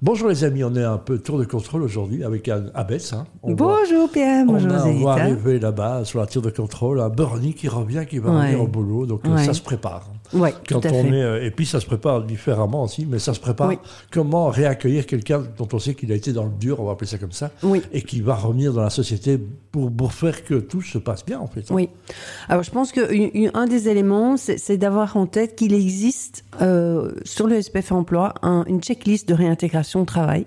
Bonjour les amis, on est un peu tour de contrôle aujourd'hui avec un Abès. Hein. bonjour Pierre, bonjour On, on va arriver là-bas sur la tour de contrôle, un Bernie qui revient, qui va revenir au boulot, donc euh, ça se prépare. Ouais, Quand tout à on fait. est, euh, et puis ça se prépare différemment aussi, mais ça se prépare Oui. comment réaccueillir quelqu'un dont on sait qu'il a été dans le dur, on va appeler ça comme ça, Oui. et qui va revenir dans la société pour, pour faire que tout se passe bien en fait. hein. Oui. Alors, je pense qu'un des éléments, c'est c'est d'avoir en tête qu'il existe euh, sur le SPF Emploi un- une checklist de réintégration au travail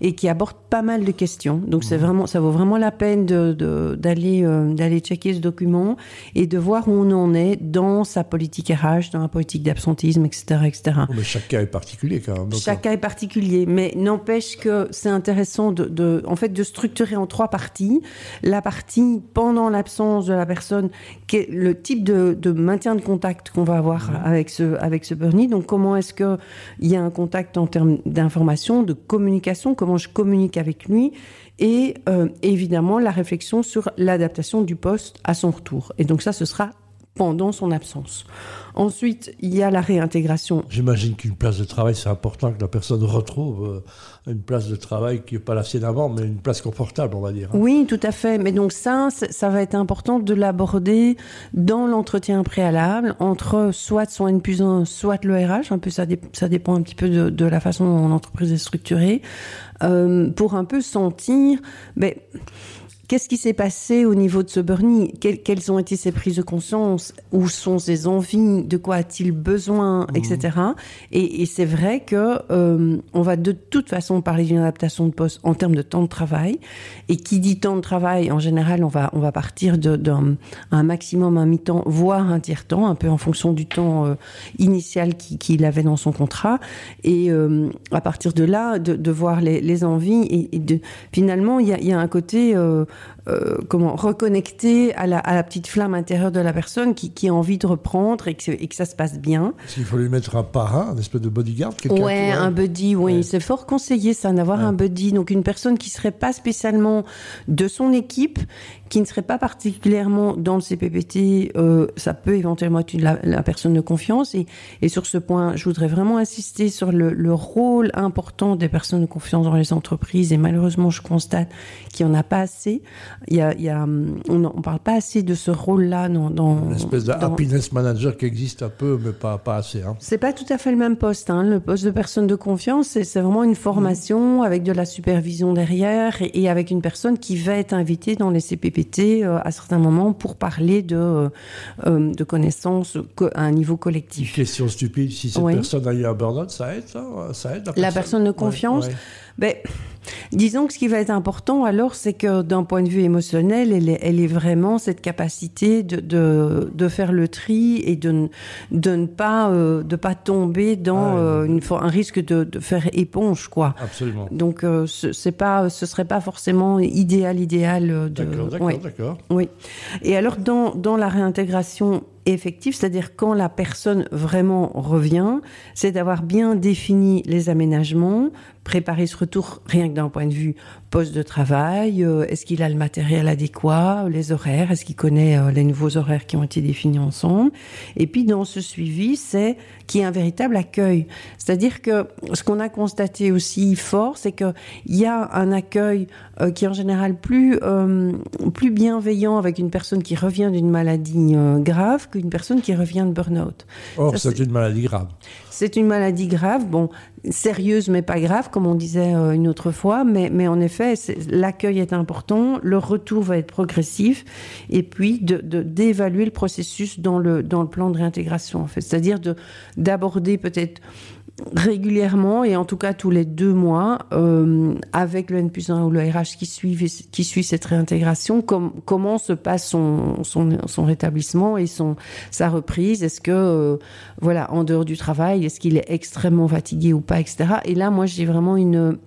et qui aborde pas mal de questions. Donc, c'est vraiment, ça vaut vraiment la peine de- de- d'aller euh, d'aller checker ce document et de voir où on en est dans sa politique RH, dans la politique d'absentisme, etc., etc. Oh, Mais chaque cas est particulier quand même. Chaque cas est particulier, mais n'empêche que c'est intéressant de, de- en fait, de structurer en trois parties. La partie pendant l'absence de la personne, le type de, de maintien de contact qu'on va avoir avec ce, avec ce Bernie. Donc, comment est-ce qu'il y a un contact en termes d'information, de communication, comment je communique avec lui, et euh, évidemment la réflexion sur l'adaptation du poste à son retour. Et donc, ça, ce sera pendant son absence. Ensuite, il y a la réintégration J'imagine qu'une place de travail, c'est important que la personne retrouve euh, une place de travail qui n'est pas la sienne avant, mais une place confortable, on va dire. hein. Oui, tout à fait. Mais donc ça, ça va être important de l'aborder dans l'entretien préalable entre soit son N plus 1, soit le RH. Un peu, ça, dé- ça dépend un petit peu de, de la façon dont l'entreprise est structurée, euh, pour un peu sentir, ben, Qu'est-ce qui s'est passé au niveau de ce Bernie? Quelles, ont été ses prises de conscience? Où sont ses envies? De quoi a-t-il besoin? Etc. Et, et c'est vrai que euh, on va de toute façon parler d'une adaptation de poste en termes de temps de travail. Et qui dit temps de travail, en général, on va on va partir d'un un maximum un mi-temps, voire un tiers-temps, un peu en fonction du temps euh, initial qui- qu'il avait dans son contrat. Et euh, à partir de là, de, de voir les, les envies et, et de finalement, il y a, il y a un côté euh, euh, comment reconnecter à la, à la petite flamme intérieure de la personne qui, qui a envie de reprendre et que, c'est- et que ça se passe bien. Qu'il faut lui mettre un parrain, un espèce de bodyguard Ouais, un buddy, oui, Ouais. c'est fort conseillé ça, d'avoir un buddy, donc une personne qui serait pas spécialement de son équipe, qui ne serait pas particulièrement dans le CPPT, euh, ça peut éventuellement être la, la personne de confiance. Et, et sur ce point, je voudrais vraiment insister sur le, le rôle important des personnes de confiance dans les entreprises. Et malheureusement, je constate qu'il n'y en a pas assez. Il y a, il y a, hum, on ne parle pas assez de ce rôle-là dans, dans Une espèce de dans- happiness manager qui existe un peu, mais pas, pas assez. hein. c'est pas tout à fait le même poste. Hein. Le poste de personne de confiance, c'est vraiment une formation avec de la supervision derrière et, et avec une personne qui va être invitée dans les CPPT euh, à certains moments pour parler de, euh, euh, de connaissances co- à un niveau Une collectif. question stupide, si cette Oui. personne a eu un burn-out, ça aide, ça, ça aide La personne de Ouais, confiance, ouais. Ben, disons que ce qui va être important alors, c'est que d'un point de vue émotionnel, elle est, elle est vraiment cette capacité de, de, de faire le tri et de, ne- de ne pas, euh, de pas tomber dans Ah, euh, une, un risque de, de faire éponge, quoi. Absolument. Donc, euh, ce c'est pas, ce serait pas forcément idéal, idéal euh. D'accord, d'accord, ouais. d'accord. Oui. Et alors, dans, dans la réintégration effective, c'est-à-dire quand la personne vraiment revient, c'est d'avoir bien défini les aménagements, préparer ce retour rien que d'un point de vue poste de travail, euh, est-ce qu'il a le matériel adéquat, les horaires, est-ce qu'il connaît euh, les nouveaux horaires qui ont été définis ensemble? Et puis, dans ce suivi, c'est qu'il y ait un véritable accueil. C'est-à-dire que ce qu'on a constaté aussi fort, c'est qu'il y a un accueil euh, qui est en général plus, euh, plus bienveillant avec une personne qui revient d'une maladie grave qu'une personne qui revient de burn-out. Or, c'est une maladie grave. C'est une maladie grave, bon, sérieuse mais pas grave, comme on disait une autre fois, mais, mais en effet, l'accueil est important, le retour va être progressif, et puis d'évaluer le processus dans le, dans le plan de réintégration, en fait. C'est-à-dire de d'aborder peut-être régulièrement et en tout cas tous les deux mois euh, avec le N plus 1 ou le RH qui suit, qui suit cette réintégration, com- comment se passe son, son, son rétablissement et son, sa reprise. Est-ce que, euh, voilà, en dehors du travail, est-ce qu'il est extrêmement fatigué ou pas, etc. Et là, moi, j'ai vraiment une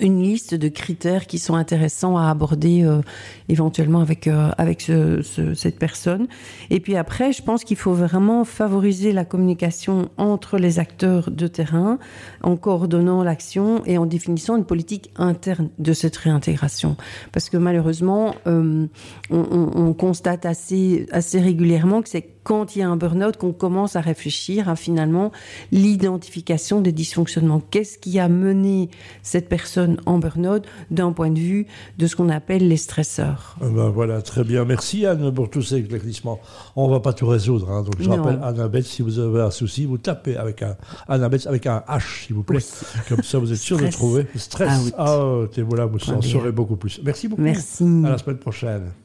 une liste de critères qui sont intéressants à aborder euh, éventuellement avec euh, avec ce, ce- cette personne. Et puis après, je pense qu'il faut vraiment favoriser la communication entre les acteurs de terrain en coordonnant l'action et en définissant une politique interne de cette réintégration. Parce que malheureusement, euh, on, on- on constate assez assez régulièrement que c'est quand il y a un burn-out qu'on commence à réfléchir à finalement l'identification des dysfonctionnements. Qu'est-ce qui a mené cette personne en burn-out d'un point de vue de ce qu'on appelle les stresseurs? Eh ben voilà, très bien. Merci Anne pour tous ces éclaircissements. On ne va pas tout résoudre. Hein. donc je rappelle Annabeth, si vous avez un souci, vous tapez avec un Annabeth avec un H, s'il vous plaît. Comme ça, vous êtes sûr de trouver. Stress. Ah, oh, voilà, vous en saurez beaucoup plus. Merci beaucoup. Merci. À la semaine prochaine.